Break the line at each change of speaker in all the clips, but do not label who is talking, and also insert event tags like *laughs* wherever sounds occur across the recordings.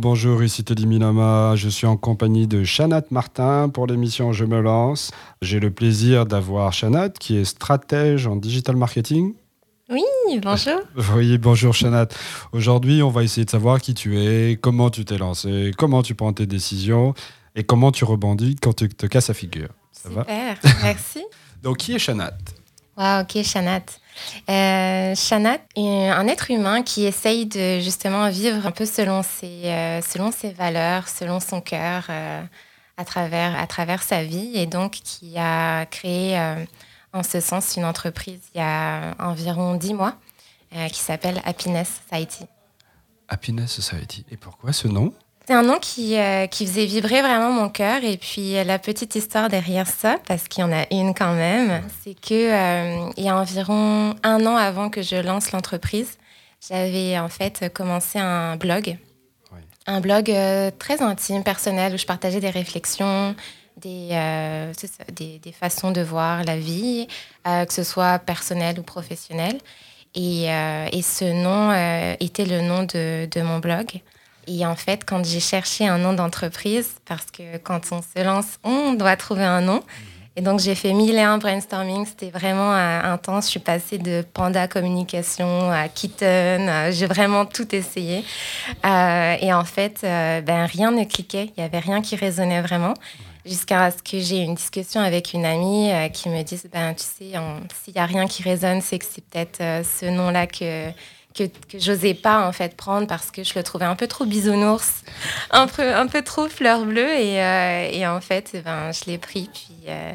Bonjour, ici Teddy Minama. Je suis en compagnie de Chanat Martin pour l'émission Je me lance. J'ai le plaisir d'avoir Chanat qui est stratège en digital marketing.
Oui, bonjour. *laughs*
Oui, bonjour Chanat. Aujourd'hui, on va essayer de savoir qui tu es, comment tu t'es lancé, comment tu prends tes décisions et comment tu rebondis quand tu te casses la figure.
Ça Super, *laughs* merci.
Donc, qui est Chanat
Wow, ok, Chanat. Euh, Chanat est un être humain qui essaye de justement vivre un peu selon ses, euh, valeurs, selon son cœur, euh, à, travers, à travers sa vie, et donc qui a créé en ce sens une entreprise il y a environ dix mois qui s'appelle Happiness Society.
Happiness Society. Et pourquoi ce nom?
C'est un nom qui, euh, qui faisait vibrer vraiment mon cœur. Et puis euh, la petite histoire derrière ça, parce qu'il y en a une quand même, c'est que euh, il y a environ un an avant que je lance l'entreprise, j'avais en fait commencé un blog. Un blog très intime, personnel, où je partageais des réflexions, des, des, des, façons de voir la vie, que ce soit personnel ou professionnel. Et, et ce nom était le nom de, de mon blog. Et en fait, quand j'ai cherché un nom d'entreprise, parce que quand on se lance, on doit trouver un nom. Et donc, j'ai fait mille et un brainstorming. C'était vraiment euh, intense. Je suis passée de Panda Communication à Kitten. J'ai vraiment tout essayé. Euh, et en fait, euh, ben, rien ne cliquait. Il n'y avait rien qui résonnait vraiment. Jusqu'à ce que j'ai une discussion avec une amie qui me dise, ben, tu sais, s'il n'y a rien qui résonne, c'est que c'est peut-être ce nom-là que que, que j'osais pas en fait prendre parce que je le trouvais un peu trop bisounours, un peu, un peu trop fleur bleue et, euh, et en fait eh ben, je l'ai pris puis euh,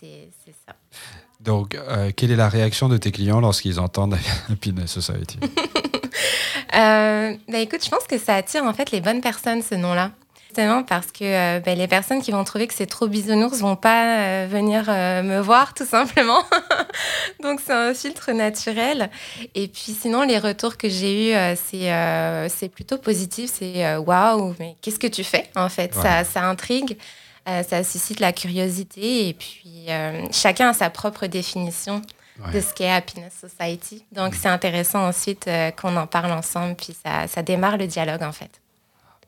c'est ça.
Donc euh, quelle est la réaction de tes clients lorsqu'ils entendent Happiness Society? *laughs*
Bah, écoute, je pense que ça attire en fait les bonnes personnes ce nom-là parce que euh, ben, les personnes qui vont trouver que c'est trop bisounours vont pas euh, venir euh, me voir tout simplement. *laughs* Donc c'est un filtre naturel. Et puis sinon les retours que j'ai eus c'est c'est plutôt positif, c'est waouh mais qu'est-ce que tu fais en fait ça, ça intrigue. ça suscite la curiosité et puis chacun a sa propre définition de ce qu'est Happiness Society. Donc c'est intéressant ensuite qu'on en parle ensemble, puis ça, ça démarre le dialogue en fait.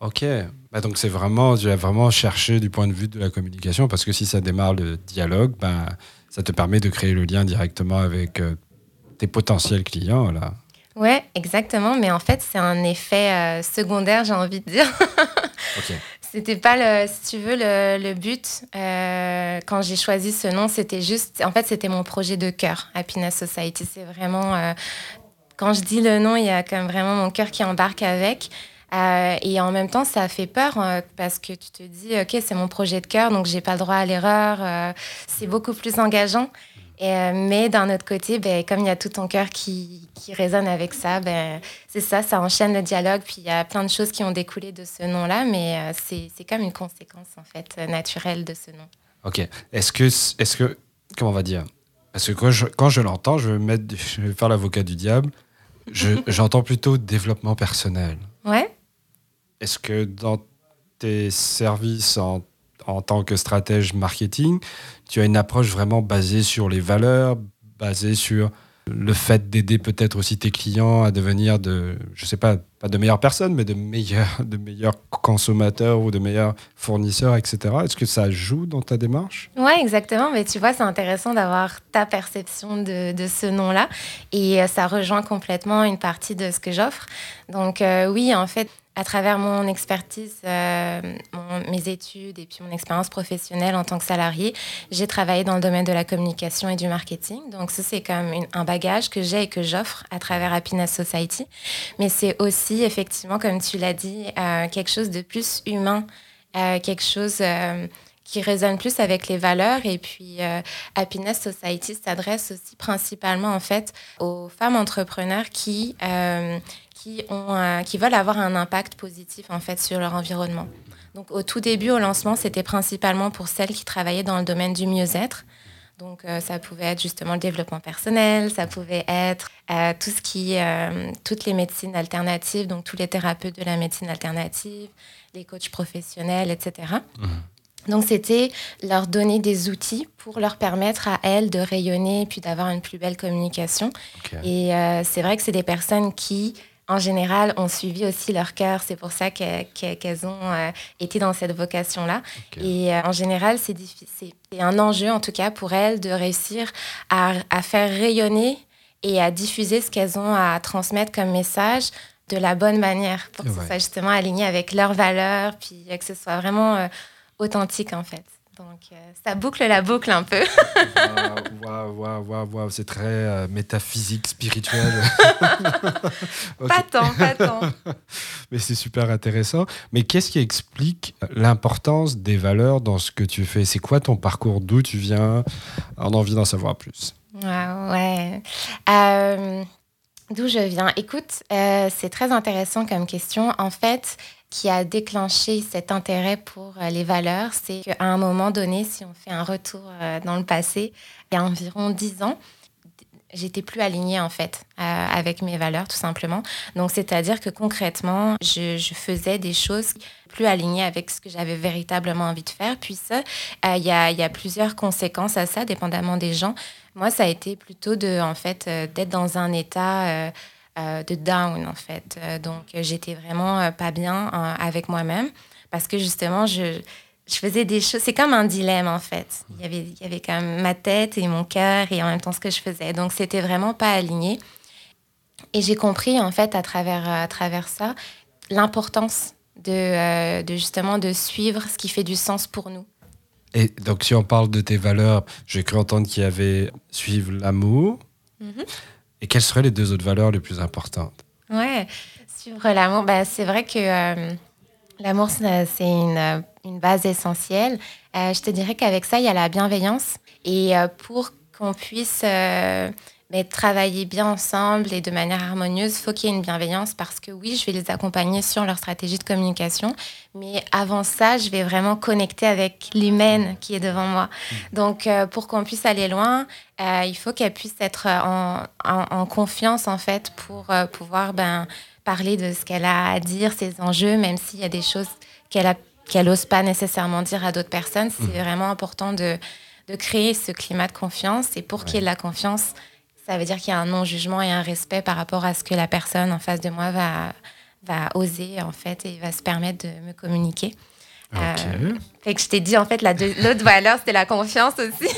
Ok, bah donc c'est vraiment, tu as vraiment cherché du point de vue de la communication, parce que si ça démarre le dialogue, ben, ça te permet de créer le lien directement avec euh, tes potentiels clients. Là.
Ouais, exactement, mais en fait c'est un effet euh, secondaire, j'ai envie de dire. *laughs* ok. C'était pas, le, si tu veux, le, le but. Euh, quand j'ai choisi ce nom, c'était juste, en fait c'était mon projet de cœur, Happiness Society. C'est vraiment, quand je dis le nom, il y a comme vraiment mon cœur qui embarque avec. Euh, et en même temps, ça fait peur euh, parce que tu te dis, OK, c'est mon projet de cœur, donc j'ai pas le droit à l'erreur. Euh, c'est beaucoup plus engageant. Et, mais d'un autre côté, ben, comme il y a tout ton cœur qui, qui résonne avec ça, ben, c'est ça, ça enchaîne le dialogue. Puis il y a plein de choses qui ont découlé de ce nom-là, mais c'est comme une conséquence en fait naturelle de ce nom.
Ok. Est-ce que, est-ce que, comment on va dire? Parce que quand je, quand je l'entends, je vais, mettre, je vais faire l'avocat du diable. *laughs* J'entends plutôt développement personnel.
Ouais.
Est-ce que dans tes services en, en, tant que stratège marketing, tu as une approche vraiment basée sur les valeurs, basée sur le fait d'aider peut-être aussi tes clients à devenir de, je sais pas, pas de meilleures personnes, mais de meilleurs, *laughs* de meilleurs consommateurs ou de meilleurs fournisseurs, etc. Est-ce que ça joue dans ta démarche?
Oui, exactement. Mais tu vois, c'est intéressant d'avoir ta perception de, de ce nom-là. Et euh, ça rejoint complètement une partie de ce que j'offre. Donc euh, oui, en fait, à travers mon expertise, euh, mes études et puis mon expérience professionnelle en tant que salarié, j'ai travaillé dans le domaine de la communication et du marketing. Donc ça, c'est comme un bagage que j'ai et que j'offre à travers Happiness Society. Mais c'est aussi, effectivement, comme tu l'as dit, euh, quelque chose de plus humain, euh, quelque chose qui résonne plus avec les valeurs. Et puis, Happiness Society s'adresse aussi principalement, en fait, aux femmes entrepreneurs qui qui, ont, euh, qui veulent avoir un impact positif en fait sur leur environnement. Donc au tout début, au lancement, c'était principalement pour celles qui travaillaient dans le domaine du mieux-être. Donc euh, ça pouvait être justement le développement personnel, ça pouvait être euh, tout ce qui, toutes les médecines alternatives, donc tous les thérapeutes de la médecine alternative, les coachs professionnels, etc. Mmh. Donc c'était leur donner des outils pour leur permettre à elles de rayonner et puis d'avoir une plus belle communication. Et c'est vrai que c'est des personnes qui en général, ont suivi aussi leur cœur. C'est pour ça qu'elles ont euh, été dans cette vocation-là. Et euh, en général, c'est un enjeu, en tout cas, pour elles de réussir à, faire rayonner et à diffuser ce qu'elles ont à transmettre comme message de la bonne manière pour que ce soit justement aligné avec leurs valeurs, puis que ce soit vraiment euh, authentique en fait. Donc, euh, ça boucle la boucle un peu.
Waouh, waouh, waouh, waouh, c'est très euh, métaphysique, spirituel. *laughs*
Pas tant, pas tant.
Mais c'est super intéressant. Mais qu'est-ce qui explique l'importance des valeurs dans ce que tu fais? C'est quoi ton parcours? D'où tu viens? On a envie d'en savoir plus.
ouais. Euh, d'où je viens? Écoute, c'est très intéressant comme question. En fait, qui a déclenché cet intérêt pour euh, les valeurs, c'est qu'à un moment donné, si on fait un retour euh, dans le passé, il y a environ dix ans, j'étais plus alignée en fait euh, avec mes valeurs tout simplement. Donc c'est-à-dire que concrètement, je, faisais des choses plus alignées avec ce que j'avais véritablement envie de faire. Puis ça, il y, a, plusieurs conséquences à ça, dépendamment des gens. Moi, ça a été plutôt de en fait d'être dans un état de down en fait. Euh, donc j'étais vraiment euh, pas bien avec moi-même parce que justement je, je faisais des choses. C'est comme un dilemme en fait. Il y avait il y avait quand même ma tête et mon cœur et en même temps ce que je faisais. Donc c'était vraiment pas aligné. Et j'ai compris en fait à travers à travers ça l'importance de, de justement de suivre ce qui fait du sens pour nous.
Et donc, si on parle de tes valeurs, j'ai cru entendre qu'il y avait suivre l'amour, mm-hmm. Et quelles seraient les deux autres valeurs les plus importantes?
Ouais, suivre l'amour, bah, c'est vrai que euh, l'amour, c'est une, une, base essentielle. Euh, je te dirais qu'avec ça, il y a la bienveillance. Et euh, pour qu'on puisse mais travailler bien ensemble et de manière harmonieuse, faut qu'il y ait une bienveillance parce que oui, je vais les accompagner sur leur stratégie de communication, mais avant ça, je vais vraiment connecter avec l'humaine qui est devant moi. Mm. Donc, euh, pour qu'on puisse aller loin, euh, il faut qu'elle puisse être en, en, confiance en fait pour euh, pouvoir ben, parler de ce qu'elle a à dire, ses enjeux, même s'il y a des choses qu'elle qu'elle n'ose pas nécessairement dire à d'autres personnes. C'est mm. vraiment important de, de créer ce climat de confiance. Et pour qu'il y ait de la confiance, ça veut dire qu'il y a un non-jugement et un respect par rapport à ce que la personne en face de moi va, va oser, en fait, et va se permettre de me communiquer. Euh, fait que je t'ai dit, en fait, l'autre valeur, c'était la confiance aussi.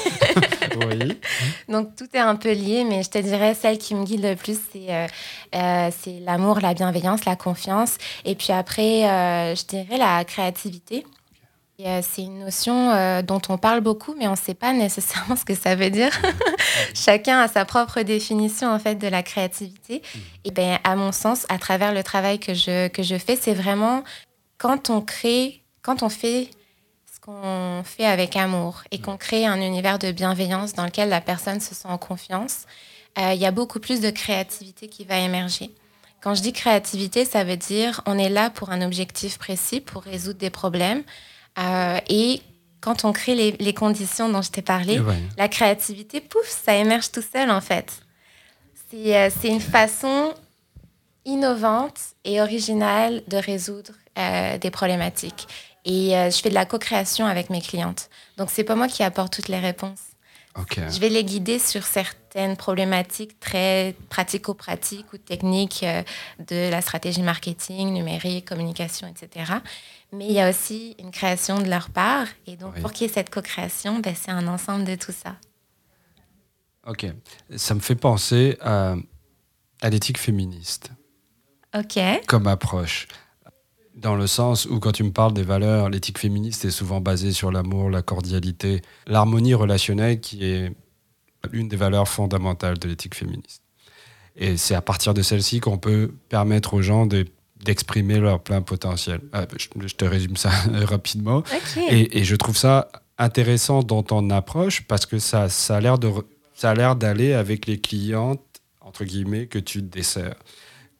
*laughs* oui. Donc, tout est un peu lié, mais je te dirais, celle qui me guide le plus, c'est euh, euh, l'amour, la bienveillance, la confiance. Et puis après, je dirais la créativité. Euh, c'est une notion euh, dont on parle beaucoup, mais on ne sait pas nécessairement *laughs* ce que ça veut dire. Chacun a sa propre définition en fait de la créativité. Mhm. Et ben, à mon sens, à travers le travail que je, que je fais, c'est vraiment quand on crée, quand on fait ce qu'on fait avec amour et qu'on crée un univers de bienveillance dans lequel la personne se sent en confiance, euh, il y a beaucoup plus de créativité qui va émerger. Quand je dis créativité, ça veut dire on est là pour un objectif précis, pour résoudre des problèmes. Euh, et quand on crée les, conditions dont je t'ai parlé, la créativité, pouf, ça émerge tout seul en fait. C'est euh, une façon innovante et originale de résoudre euh, des problématiques. Et je fais de la co-création avec mes clientes. Donc, c'est pas moi qui apporte toutes les réponses. Je vais les guider sur certaines problématiques très pratico-pratiques ou techniques de la stratégie marketing, numérique, communication, etc mais il y a aussi une création de leur part. Et donc, pour qu'il y ait cette co-création, ben, c'est un ensemble de tout ça.
Ok. Ça me fait penser à, à l'éthique féministe.
Ok.
Comme approche. Dans le sens où, quand tu me parles des valeurs, l'éthique féministe est souvent basée sur l'amour, la cordialité, l'harmonie relationnelle qui est l'une des valeurs fondamentales de l'éthique féministe. Et c'est à partir de celle-ci qu'on peut permettre aux gens de d'exprimer leur plein potentiel. Ah, je, te résume ça *laughs* rapidement. Et, je trouve ça intéressant dans ton approche parce que ça, ça a l'air de ça a l'air d'aller avec les clientes entre guillemets que tu desserres.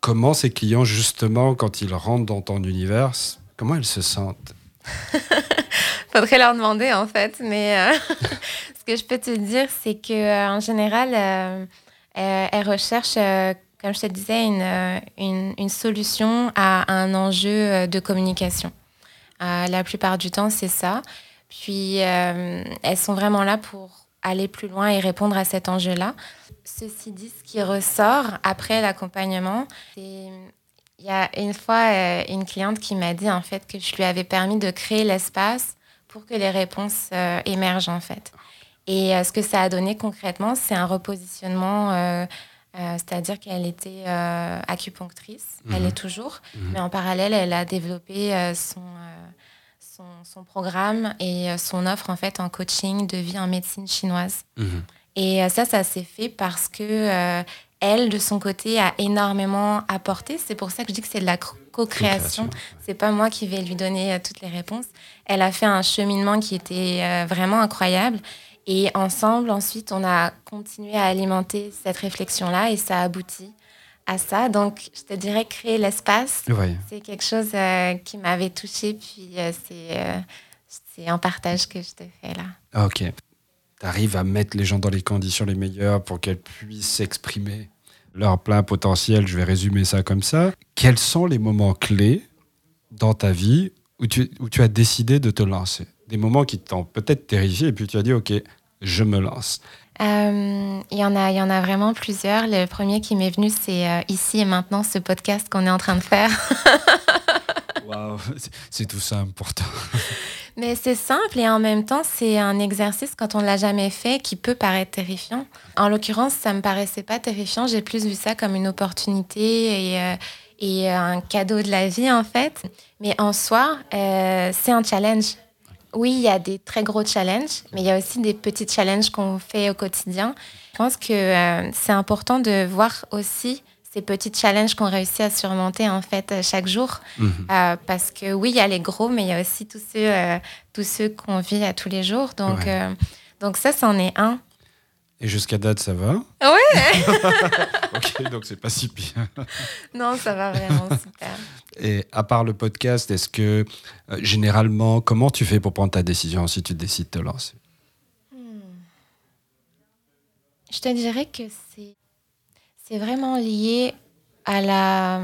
Comment ces clients justement quand ils rentrent dans ton univers, comment elles se sentent? *laughs*
Faudrait leur demander en fait, mais euh, *laughs* ce que je peux te dire, c'est que euh, en général, euh, elles recherchent comme je te disais, une, une, une solution à un enjeu euh, de communication. Euh, la plupart du temps, c'est ça. Puis, euh, elles sont vraiment là pour aller plus loin et répondre à cet enjeu-là. Ceci dit, ce qui ressort après l'accompagnement, c'est Il y a une fois une cliente qui m'a dit en fait que je lui avais permis de créer l'espace pour que les réponses émergent en fait. Et ce que ça a donné concrètement, c'est un repositionnement euh, c'est-à-dire qu'elle était euh, acupunctrice, elle mhm. est toujours, mhm. mais en parallèle, elle a développé euh, son, son, programme et son offre en fait en coaching de vie en médecine chinoise. Mhm. Et ça, ça s'est fait parce que elle, de son côté, a énormément apporté. C'est pour ça que je dis que c'est de la co-création. C'est pas moi qui vais lui donner toutes les réponses. Elle a fait un cheminement qui était vraiment incroyable. Et ensemble, ensuite, on a continué à alimenter cette réflexion-là et ça aboutit à ça. Donc, je te dirais créer l'espace, c'est quelque chose euh, qui m'avait touchée. Puis, euh, euh, c'est un partage que je te fais là.
Ok. Tu arrives à mettre les gens dans les conditions les meilleures pour qu'elles puissent exprimer leur plein potentiel. Je vais résumer ça comme ça. Quels sont les moments clés dans ta vie où tu, où tu as décidé de te lancer? Des moments qui t'ont peut-être terrifié et puis tu as dit, OK, je me lance
euh, Il y, en a, y en a vraiment plusieurs. Le premier qui m'est venu, c'est euh, ici et maintenant, ce podcast qu'on est en train de faire. *laughs*
Waouh, c'est tout simple pourtant. *laughs*
Mais c'est simple et en même temps, c'est un exercice quand on ne l'a jamais fait qui peut paraître terrifiant. En l'occurrence, ça ne me paraissait pas terrifiant. J'ai plus vu ça comme une opportunité et, euh, et un cadeau de la vie en fait. Mais en soi, c'est un challenge oui, il y a des très gros challenges, mais il y a aussi des petits challenges qu'on fait au quotidien. Je pense que euh, c'est important de voir aussi ces petits challenges qu'on réussit à surmonter en fait chaque jour. Mhm. Euh, parce que oui, il y a les gros, mais il y a aussi tous ceux, euh, tous ceux qu'on vit à tous les jours. Donc, donc ça, c'en est un.
Et jusqu'à date, ça va
Ouais *laughs*
Ok, donc c'est pas si pire.
non, ça va vraiment super.
Et à part le podcast, est-ce que euh, généralement, comment tu fais pour prendre ta décision si tu décides de te lancer? Hmm.
Je te dirais que c'est, c'est vraiment lié à, la,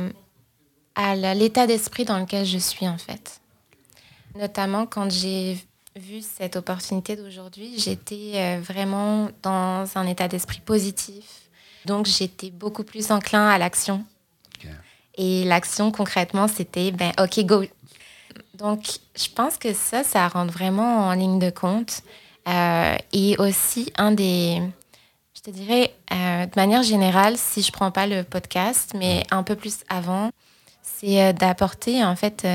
à l'état d'esprit dans lequel je suis en fait. Notamment quand j'ai vu cette opportunité d'aujourd'hui, j'étais euh, vraiment dans un état d'esprit positif. Donc, j'étais beaucoup plus enclin à l'action. Et l'action, concrètement, c'était, ben, OK, go. Donc, je pense que ça, ça rentre vraiment en ligne de compte. Euh, et aussi, un des, je te dirais, euh, de manière générale, si je prends pas le podcast, mais un peu plus avant, c'est d'apporter, en fait,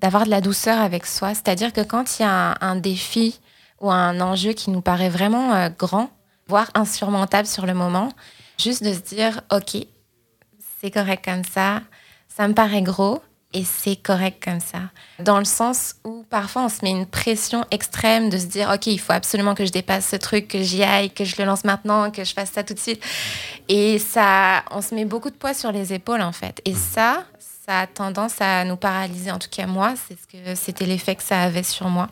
d'avoir de la douceur avec soi. C'est-à-dire que quand il y a un, défi ou un enjeu qui nous paraît vraiment euh, grand, voire insurmontable sur le moment, juste de se dire, OK, c'est correct comme ça, ça me paraît gros et c'est correct comme ça. Dans le sens où parfois on se met une pression extrême de se dire, OK, il faut absolument que je dépasse ce truc, que j'y aille, que je le lance maintenant, que je fasse ça tout de suite. Et ça, on se met beaucoup de poids sur les épaules en fait. Et ça, ça a tendance à nous paralyser, en tout cas moi, c'est ce que c'était l'effet que ça avait sur moi.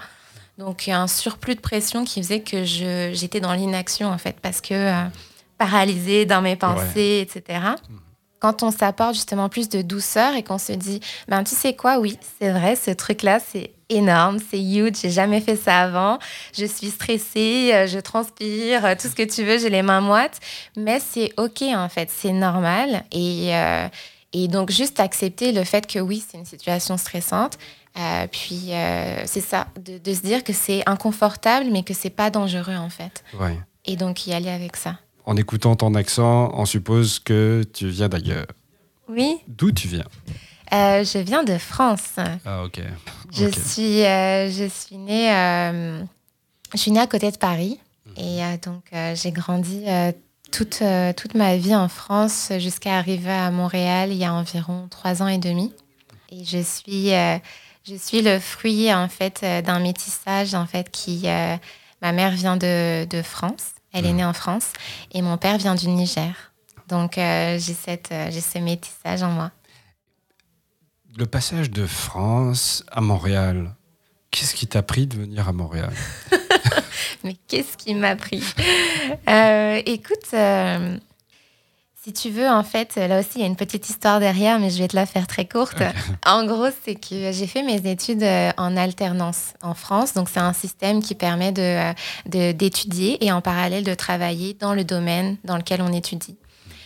Donc un surplus de pression qui faisait que j'étais dans l'inaction en fait, parce que euh, paralysée dans mes pensées, etc. Quand on s'apporte justement plus de douceur et qu'on se dit, ben tu sais quoi, oui, c'est vrai, ce truc-là, c'est énorme, c'est huge, j'ai jamais fait ça avant, je suis stressée, euh, je transpire, euh, tout ce que tu veux, j'ai les mains moites, mais c'est ok en fait, c'est normal. Et et donc, juste accepter le fait que oui, c'est une situation stressante. Euh, puis, euh, c'est ça, de, se dire que c'est inconfortable, mais que c'est pas dangereux, en fait.
Ouais.
Et donc, y aller avec ça.
En écoutant ton accent, on suppose que tu viens d'ailleurs.
Oui.
D'où tu viens?
Euh, Je viens de France.
Ah, ok.
Je, Suis, je suis née... je suis née à côté de Paris. Mhm. Et donc, j'ai grandi toute, euh, toute ma vie en France jusqu'à arriver à Montréal il y a environ trois ans et demi. Et je suis, euh, je suis le fruit en fait euh, d'un métissage en fait qui ma mère vient de, de, France, elle est née en France et mon père vient du Niger. Donc j'ai cette j'ai ce métissage en moi.
Le passage de France à Montréal, qu'est-ce qui t'a pris de venir à Montréal? *laughs*
mais qu'est-ce qui m'a pris euh, Écoute, euh, si tu veux, en fait, là aussi, il y a une petite histoire derrière, mais je vais te la faire très courte. *laughs* En gros, c'est que j'ai fait mes études euh, en alternance en France. Donc, c'est un système qui permet d'étudier de, d'étudier et en parallèle de travailler dans le domaine dans lequel on étudie.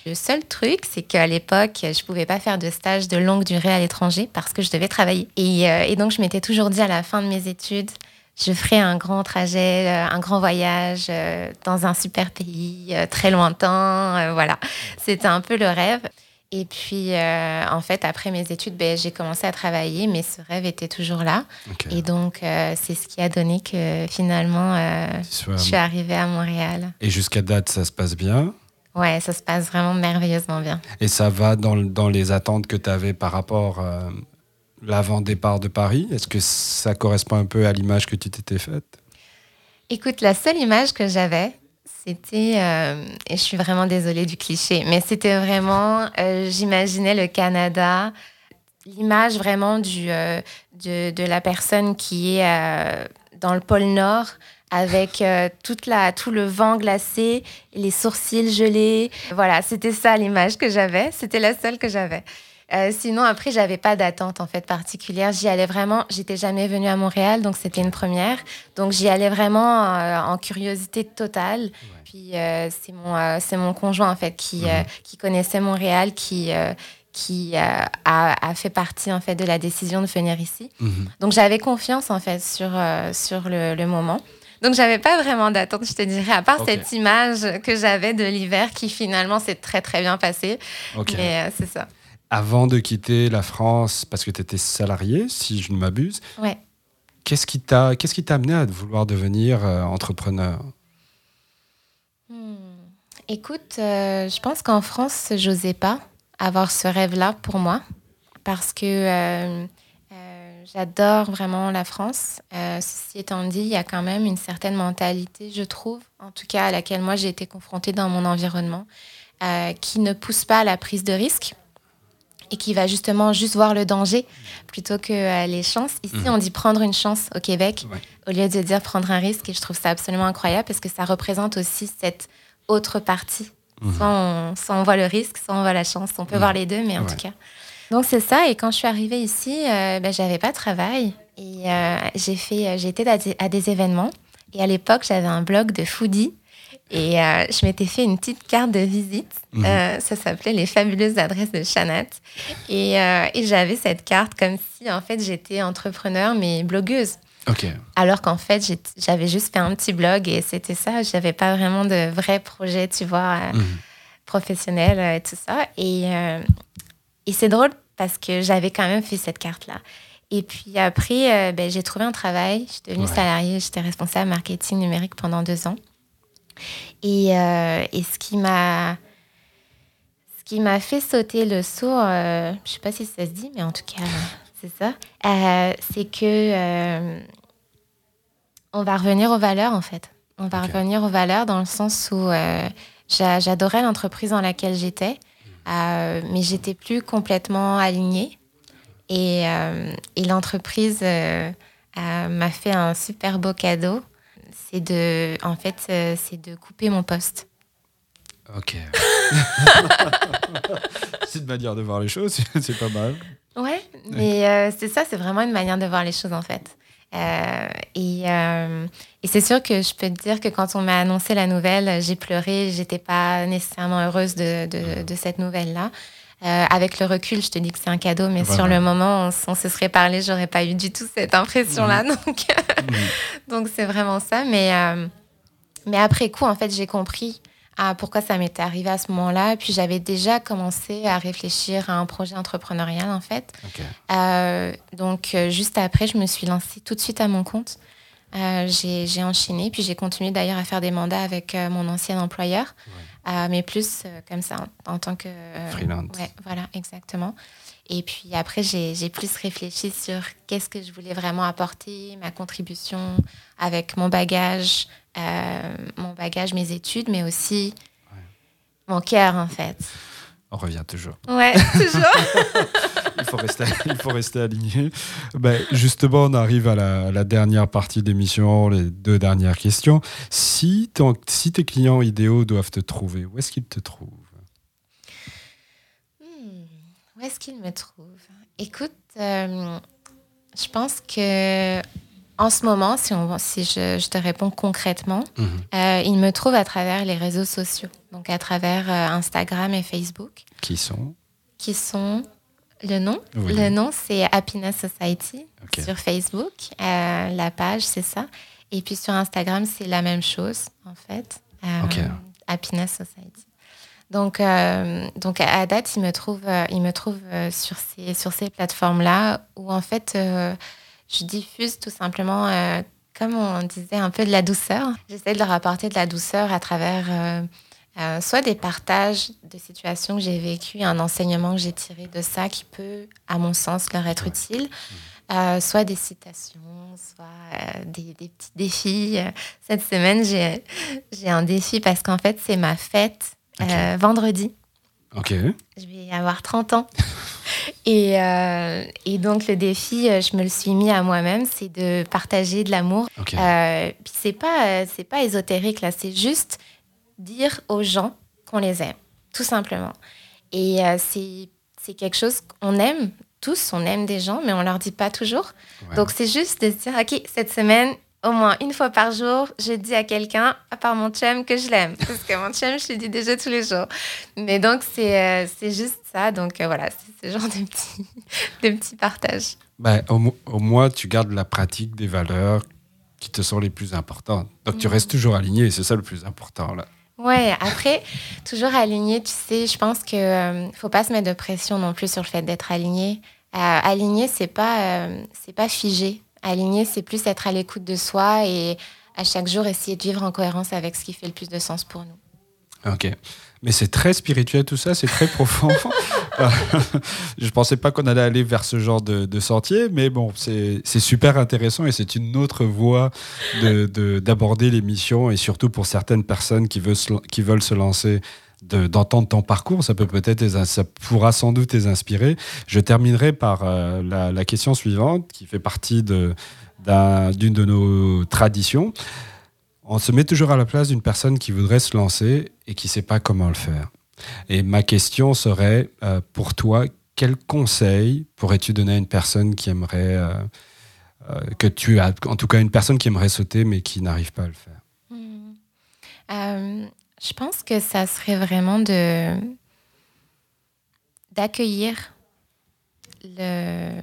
Le seul truc, c'est qu'à l'époque, je ne pouvais pas faire de stage de longue durée à l'étranger parce que je devais travailler. Et, euh, et donc, je m'étais toujours dit à la fin de mes études, je ferai un grand trajet, euh, un grand voyage euh, dans un super pays très lointain. voilà, c'était un peu le rêve. Et puis, en fait, après mes études, ben, j'ai commencé à travailler, mais ce rêve était toujours là. Et donc, c'est ce qui a donné que finalement, je suis arrivée à Montréal.
Et jusqu'à date, ça se passe bien?
Ouais, ça se passe vraiment merveilleusement bien.
Et ça va dans, dans les attentes que tu avais par rapport euh, l'avant-départ de Paris Est-ce que ça correspond un peu à l'image que tu t'étais faite?
Écoute, la seule image que j'avais, c'était, euh, et je suis vraiment désolée du cliché, mais c'était vraiment, euh, j'imaginais le Canada, l'image vraiment du, de, de, la personne qui est dans le pôle Nord avec euh, toute la, tout le vent glacé, les sourcils gelés. Voilà, c'était ça l'image que j'avais. C'était la seule que j'avais. Euh, sinon, après, j'avais pas d'attente en fait particulière. J'y allais vraiment. J'étais jamais venue à Montréal, donc c'était une première. Donc j'y allais vraiment euh, en curiosité totale. Puis c'est mon c'est mon conjoint en fait qui mhm. qui connaissait Montréal, qui qui a, a, fait partie en fait de la décision de venir ici. Mhm. Donc j'avais confiance en fait sur sur le, le moment. Donc, j'avais pas vraiment d'attente, je te dirais, à part cette image que j'avais de l'hiver qui finalement s'est très, très bien passé. Mais euh, c'est ça.
Avant de quitter la France, parce que tu étais salarié, si je ne m'abuse,
ouais.
qu'est-ce qui t'a qu'est-ce qui t'a amené à vouloir devenir euh, entrepreneur?
Hmm. Écoute, euh, je pense qu'en France, j'osais pas avoir ce rêve-là pour moi parce que J'adore vraiment la France. Euh, ceci étant dit, il y a quand même une certaine mentalité, je trouve, en tout cas à laquelle moi j'ai été confrontée dans mon environnement, euh, qui ne pousse pas à la prise de risque et qui va justement juste voir le danger plutôt que euh, les chances. Ici, mhm. on dit prendre une chance au Québec au lieu de dire prendre un risque. Et je trouve ça absolument incroyable parce que ça représente aussi cette autre partie. Mhm. Soit, on, voit le risque, soit on voit la chance. On peut mhm. voir les deux, mais en tout cas. Donc c'est ça. Et quand je suis arrivée ici, euh, ben, j'avais pas de travail et euh, j'ai fait, euh, été à des, événements. Et à l'époque, j'avais un blog de foodie et je m'étais fait une petite carte de visite. Mhm. ça s'appelait les fabuleuses adresses de Chanat. Et, et j'avais cette carte comme si en fait j'étais entrepreneur mais blogueuse. Alors qu'en fait, j'avais juste fait un petit blog et c'était ça. J'avais pas vraiment de vrai projet, tu vois, mhm. professionnel et tout ça. Et, et c'est drôle parce que j'avais quand même fait cette carte-là. Et puis après, euh, ben, j'ai trouvé un travail. Je suis devenue salariée. J'étais responsable marketing numérique pendant deux ans. Et, euh, et ce qui m'a ce qui m'a fait sauter le saut, euh, je sais pas si ça se dit, mais en tout cas, c'est ça. c'est que on va revenir aux valeurs en fait. On va revenir aux valeurs dans le sens où j'adorais l'entreprise dans laquelle j'étais. Euh, mais j'étais plus complètement alignée. Et, euh, et l'entreprise euh, m'a fait un super beau cadeau. C'est de, en fait, c'est de couper mon poste.
Ok. *laughs* c'est une manière de voir les choses, *laughs* c'est pas mal.
Ouais, mais c'est ça, c'est vraiment une manière de voir les choses en fait. Euh, et, euh, et c'est sûr que je peux te dire que quand on m'a annoncé la nouvelle, j'ai pleuré. J'étais pas nécessairement heureuse de, de, de cette nouvelle-là. Euh, avec le recul, je te dis que c'est un cadeau, mais sur le moment, on, se serait parlé, j'aurais pas eu du tout cette impression-là. *laughs* Donc, donc c'est vraiment ça. Mais, mais après coup, en fait, j'ai compris à pourquoi ça m'était arrivé à ce moment-là. Puis j'avais déjà commencé à réfléchir à un projet entrepreneurial, en fait. Euh, donc, euh, juste après, je me suis lancée tout de suite à mon compte. Euh, j'ai enchaîné, puis j'ai continué d'ailleurs à faire des mandats avec mon ancien employeur, mais plus comme ça, en, tant que...
Freelance.
Ouais, voilà, exactement. Et puis après, j'ai plus réfléchi sur qu'est-ce que je voulais vraiment apporter, ma contribution avec mon bagage, euh, mon bagage, mes études, mais aussi mon cœur, en fait.
On revient toujours.
Ouais, *laughs* toujours. *laughs*
il, faut rester, *laughs* il faut rester aligné. Ben, justement, on arrive à la, dernière partie d'émission, les deux dernières questions. Si, ton, si tes clients idéaux doivent te trouver, où est-ce qu'ils te trouvent?
Où est-ce qu'ils me trouvent? Écoute, euh, je pense que en ce moment, si, on, si je, te réponds concrètement, mhm. euh, il me trouve à travers les réseaux sociaux, donc à travers euh, Instagram et Facebook.
Qui sont?
Qui sont le nom? Le nom, c'est Happiness Society sur Facebook. Euh, la page, c'est ça. Et puis sur Instagram, c'est la même chose, en fait. Happiness Society. Donc, donc à date, il me trouve, il me trouve sur ces, sur ces plateformes-là où en fait, je diffuse tout simplement, euh, comme on disait, un peu de la douceur. J'essaie de leur apporter de la douceur à travers euh, euh, soit des partages de situations que j'ai vécues, un enseignement que j'ai tiré de ça qui peut, à mon sens, leur être utile. soit des citations, soit des, petits défis. Cette semaine, j'ai un défi parce qu'en fait, c'est ma fête vendredi.
Ok.
Je vais avoir 30 ans. *laughs* Et, euh, et, donc le défi, euh, je me le suis mis à moi-même, c'est de partager de l'amour. Euh, c'est pas pas ésotérique là, c'est juste dire aux gens qu'on les aime, tout simplement. Et c'est c'est quelque chose qu'on aime tous, on aime des gens, mais on leur dit pas toujours. Donc c'est juste de se dire ok cette semaine au moins une fois par jour, je dis à quelqu'un, à part mon chum, que je l'aime. *laughs* Parce que mon chum, je lui dis déjà tous les jours. Mais donc, c'est euh, juste ça. Donc, euh, voilà, c'est ce genre de petits, *laughs* de petits partages.
Ben, au, moins, tu gardes la pratique des valeurs qui te sont les plus importantes. Donc, tu restes toujours aligné. C'est ça le plus important, là.
Ouais, après, toujours aligné, tu sais, je pense qu'il ne euh, faut pas se mettre de pression non plus sur le fait d'être aligné. aligné, c'est pas, c'est pas figé. Aligner, c'est plus être à l'écoute de soi et à chaque jour essayer de vivre en cohérence avec ce qui fait le plus de sens pour nous.
Ok. Mais c'est très spirituel tout ça, c'est très *laughs* profond. je pensais pas qu'on allait aller vers ce genre de, sentier, mais bon, c'est super intéressant et c'est une autre voie d'aborder de, l'émission et surtout pour certaines personnes qui veulent qui veulent se lancer d'entendre ton parcours, ça peut peut-être, ça pourra sans doute les inspirer. Je terminerai par euh, la, question suivante, qui fait partie d'une de, nos traditions. On se met toujours à la place d'une personne qui voudrait se lancer et qui ne sait pas comment le faire. Et ma question serait, euh, pour toi, quel conseil pourrais-tu donner à une personne qui aimerait, euh, que tu en tout cas une personne qui aimerait sauter mais qui n'arrive pas à le faire?
Hmm. Je pense que ça serait vraiment de d'accueillir le,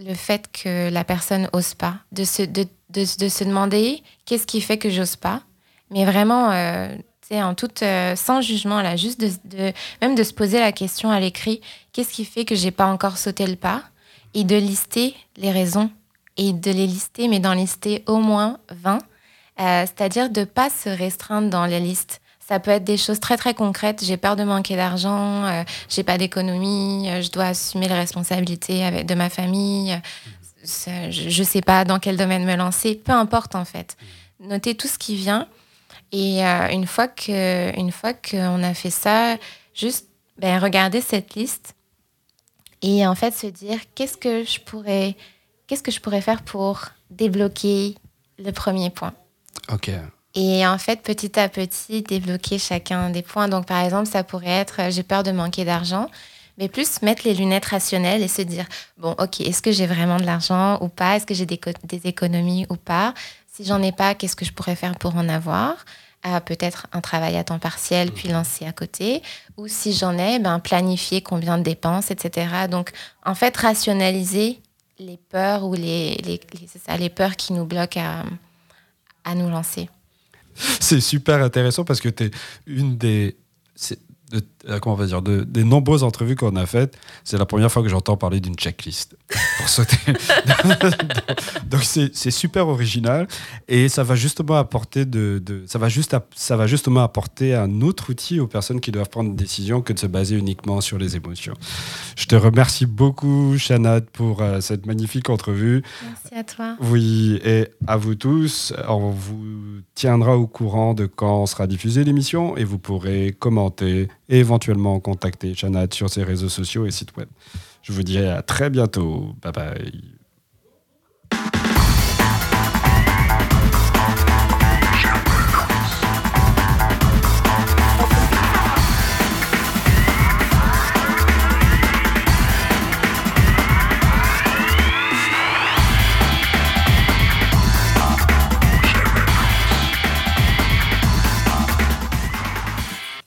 le fait que la personne ose pas, de se, de, de, se demander qu'est-ce qui fait que j'ose pas, mais vraiment, euh, en toute, euh, sans jugement, là, juste de, même de se poser la question à l'écrit, qu'est-ce qui fait que j'ai pas encore sauté le pas, et de lister les raisons, et de les lister, mais d'en lister au moins 20, euh, c'est-à-dire de pas se restreindre dans les listes. Ça peut être des choses très très concrètes. J'ai peur de manquer d'argent, euh, j'ai pas d'économie, je dois assumer les responsabilités de ma famille. Je, ne sais pas dans quel domaine me lancer. Peu importe en fait. Noter tout ce qui vient. Et euh, une fois que, une fois qu'on a fait ça, juste ben, regarder cette liste et en fait se dire qu'est-ce que je pourrais, qu'est-ce que je pourrais faire pour débloquer le premier point?
Ok.
Et en fait, petit à petit, débloquer chacun des points. Donc, par exemple, ça pourrait être j'ai peur de manquer d'argent, mais plus mettre les lunettes rationnelles et se dire bon, ok, est-ce que j'ai vraiment de l'argent ou pas? Est-ce que j'ai des, économies ou pas? Si j'en ai pas, qu'est-ce que je pourrais faire pour en avoir? Euh, Peut-être un travail à temps partiel, puis lancer à côté. Ou si j'en ai, ben, planifier combien de dépenses, etc. Donc, en fait, rationaliser les peurs ou les, les, ça, les peurs qui nous bloquent à, à nous lancer.
c'est super intéressant parce que tu es une des. De, comment on va dire, de, des nombreuses entrevues qu'on a faites, c'est la première fois que j'entends parler d'une checklist pour sauter. *laughs* *laughs* Donc c'est super original et ça va justement apporter de, de ça va juste ça va justement apporter un autre outil aux personnes qui doivent prendre une décision que de se baser uniquement sur les émotions. Je te remercie beaucoup, Shanad, pour euh, cette magnifique entrevue.
Merci à toi.
Oui, et à vous tous. On vous tiendra au courant de quand sera diffusée l'émission et vous pourrez commenter et éventuellement contacter Shanad sur ses réseaux sociaux et sites web. Je vous dis à très bientôt. Bye bye.